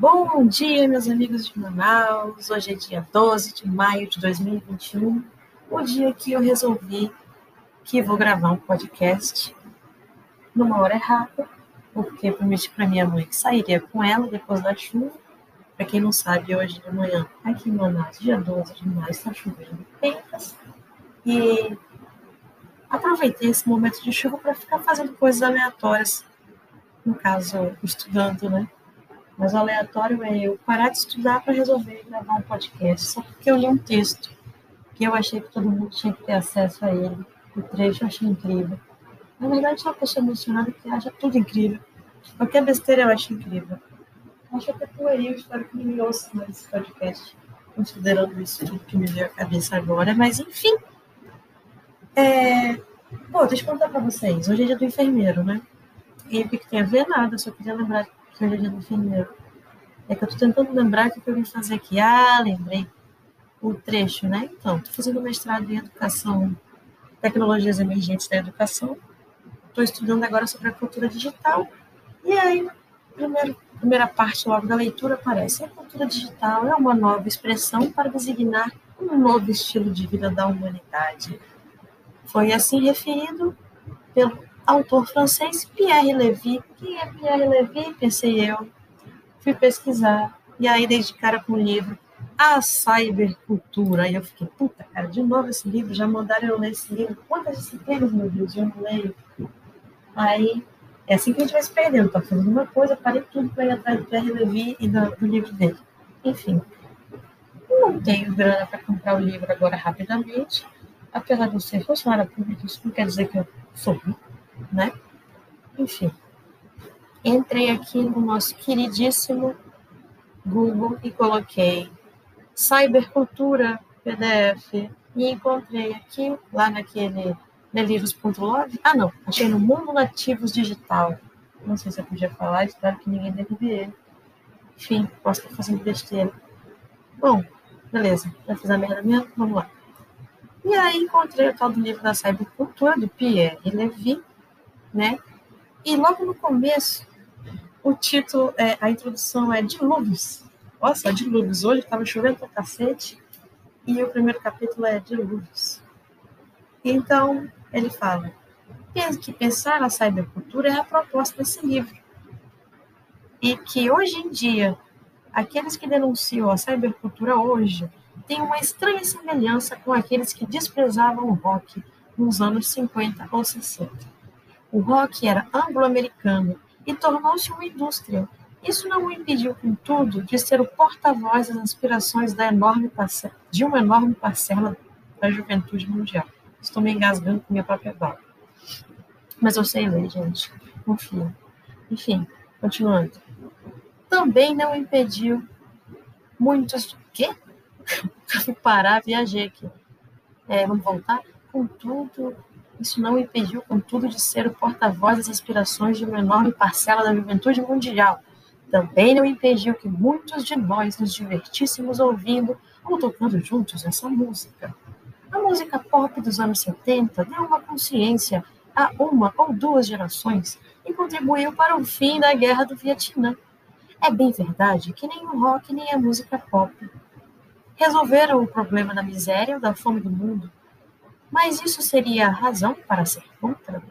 Bom dia, meus amigos de Manaus. Hoje é dia 12 de maio de 2021, o dia que eu resolvi que vou gravar um podcast numa hora errada, porque prometi para minha mãe que sairia com ela depois da chuva. Para quem não sabe, hoje de manhã, aqui em Manaus, dia 12 de maio, está chovendo pentas. E aproveitei esse momento de chuva para ficar fazendo coisas aleatórias, no caso, estudando, né? Mas o aleatório é eu parar de estudar para resolver gravar um podcast, só porque eu li um texto que eu achei que todo mundo tinha que ter acesso a ele. O trecho eu achei incrível. Na verdade, sou uma pessoa emocionada que acha tudo incrível. Qualquer besteira eu acho incrível. Acho até pueril, espero que ninguém ouça mais esse podcast, considerando isso tudo que me veio à cabeça agora. Mas, enfim. É... Bom, deixa eu contar para vocês. Hoje é dia do enfermeiro, né? E o que tem a ver? Nada, só queria lembrar do enfermeiro. É que eu estou tentando lembrar o que eu vim fazer aqui. Ah, lembrei o trecho, né? Então, estou fazendo mestrado em Educação, Tecnologias Emergentes da Educação. Estou estudando agora sobre a cultura digital. E aí, primeiro, primeira parte logo da leitura aparece. A cultura digital é uma nova expressão para designar um novo estilo de vida da humanidade. Foi assim referido pelo autor francês Pierre Levy. Quem é Pierre Levy? Pensei eu. Fui pesquisar. E aí, desde cara com o livro A Cybercultura. Aí eu fiquei, puta, cara, de novo esse livro. Já mandaram eu ler esse livro. Quantas disciplinas, meu Deus, eu não leio. Aí, é assim que a gente vai se perdendo. Tá fazendo uma coisa, parei tudo para ir atrás do Pierre Levy e do, do livro dele. Enfim, não tenho grana para comprar o livro agora rapidamente. Apesar de eu ser funcionária pública, isso não quer dizer que eu sou rico né? Enfim, entrei aqui no nosso queridíssimo Google e coloquei cybercultura PDF e encontrei aqui, lá naquele né, livros.log. Ah, não, achei no Mundo Nativos Digital. Não sei se eu podia falar, espero que ninguém deve ver. Enfim, posso estar fazendo besteira. Bom, beleza, já fiz a merda mesmo, vamos lá. E aí encontrei o tal do livro da cybercultura, do Pierre Levy, né? E logo no começo, o título, é, a introdução é Dilúvios. Nossa, Dilúvios. Hoje estava chovendo pra cacete e o primeiro capítulo é Dilúvios. Então, ele fala que pensar na cybercultura é a proposta desse livro. E que hoje em dia, aqueles que denunciam a cybercultura hoje têm uma estranha semelhança com aqueles que desprezavam o rock nos anos 50 ou 60. O rock era anglo-americano e tornou-se uma indústria. Isso não o impediu, contudo, de ser o porta-voz das aspirações da enorme parcela, de uma enorme parcela da juventude mundial. Estou me engasgando com minha própria bala. Mas eu sei ler, gente. Confia. Enfim, continuando. Também não impediu muitos. Quê? Fui parar, viajei aqui. É, vamos voltar? Contudo, isso não impediu, contudo, de ser o porta-voz das aspirações de uma enorme parcela da juventude mundial. Também não impediu que muitos de nós nos divertíssemos ouvindo ou tocando juntos essa música. A música pop dos anos 70 deu uma consciência a uma ou duas gerações e contribuiu para o fim da guerra do Vietnã. É bem verdade que nem o rock nem a música pop resolveram o problema da miséria ou da fome do mundo, mas isso seria razão para ser contra?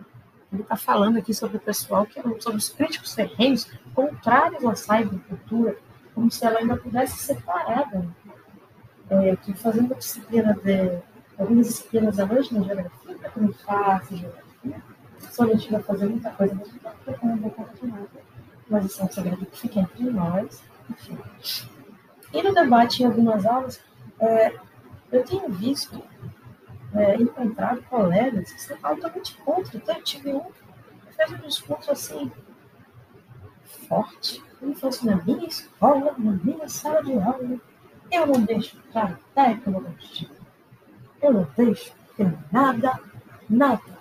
Ele está falando aqui sobre o pessoal que sobre os críticos ferrenhos contrários à cybercultura, como se ela ainda pudesse ser parada. É, que fazendo disciplina de algumas disciplinas à noite na geografia, não faço geografia, só a gente vai fazer muita coisa, mas não está não vou continuar. Mas isso é um segredo que fica entre nós. Enfim. E no debate em algumas aulas, é, eu tenho visto é, encontrar colegas que são altamente contra. Então, eu tive um que fez um discurso assim, forte. Ele falou assim: na minha escola, na minha sala de aula, eu não deixo tratar tecnologia. Eu não deixo que nada, nada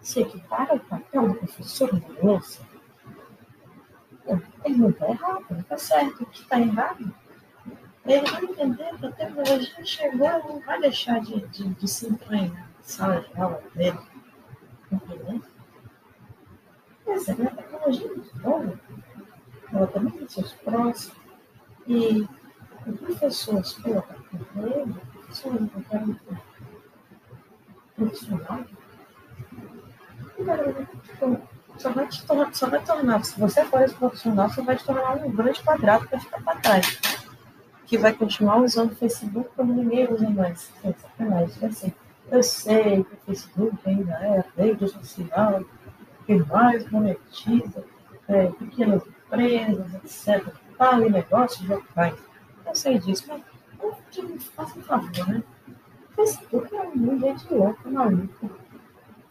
se equipara ao papel do professor na louça. Ele não está errado, ele está certo. O que está errado ele vai entender que a tecnologia chegou e não vai deixar de, de, de se sala de aula dele. Essa é uma tecnologia muito nova. ela também tem seus prós. E o professor se colocar com ele, se eu não quero profissional, tipo, só vai te tornar, só vai tornar, se você for esse profissional, você vai te tornar um grande quadrado para ficar para trás. Que vai continuar usando o Facebook quando ninguém usa mais. É sacanagem, assim. Eu sei que o Facebook ainda é a rede social que mais monetiza é, pequenas empresas, etc. Pague negócios locais. Eu sei disso, mas eu faça um favor, né? O Facebook é um gente louco, maluco.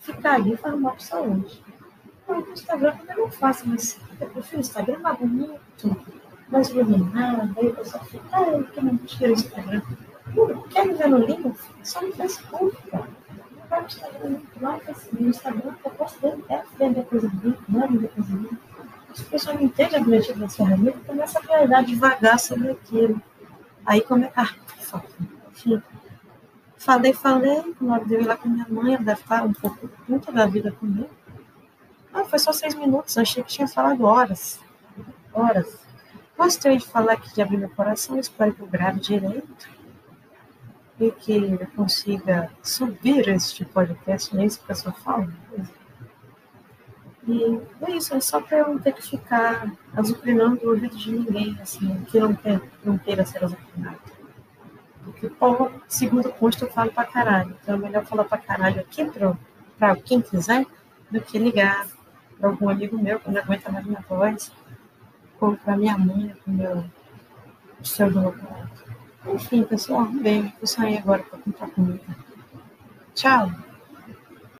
Ficar ali faz mal para saúde. O Instagram também não faço, mas eu prefiro o Instagram mais bonito, mais iluminado. Aí o pessoal fica, ah, que não tira o Instagram. Quer me ver no link? Só no Facebook, cara. Vai no Instagram, lá no Instagram, eu posso é vender coisa bonita, não é vender coisa bonita. As pessoas não entendem a objetivo da ferramenta, começa a realidade devagar sobre aquilo. Aí como é. Ah, enfim. Falei, falei, hora de eu ir lá com minha mãe, ela deve estar um pouco puta da vida comigo. Ah, foi só seis minutos, achei que tinha falado horas. Horas. Gostei de falar aqui, de abrir meu coração, espero que eu grave direito e que eu consiga subir este podcast, nem isso que a pessoa fala. E é isso, é só para eu não ter que ficar azucrinando o ouvido de ninguém, assim, que não, quer, não queira ser azucrinado. Porque, pô, segundo posto, eu falo pra caralho. Então é melhor falar pra caralho aqui pra, pra quem quiser do que ligar para algum amigo meu que não aguenta mais minha voz, ou para minha mãe com meu pseudolocado. Enfim, pessoal, bem, vou sair agora para contar comigo. Tchau!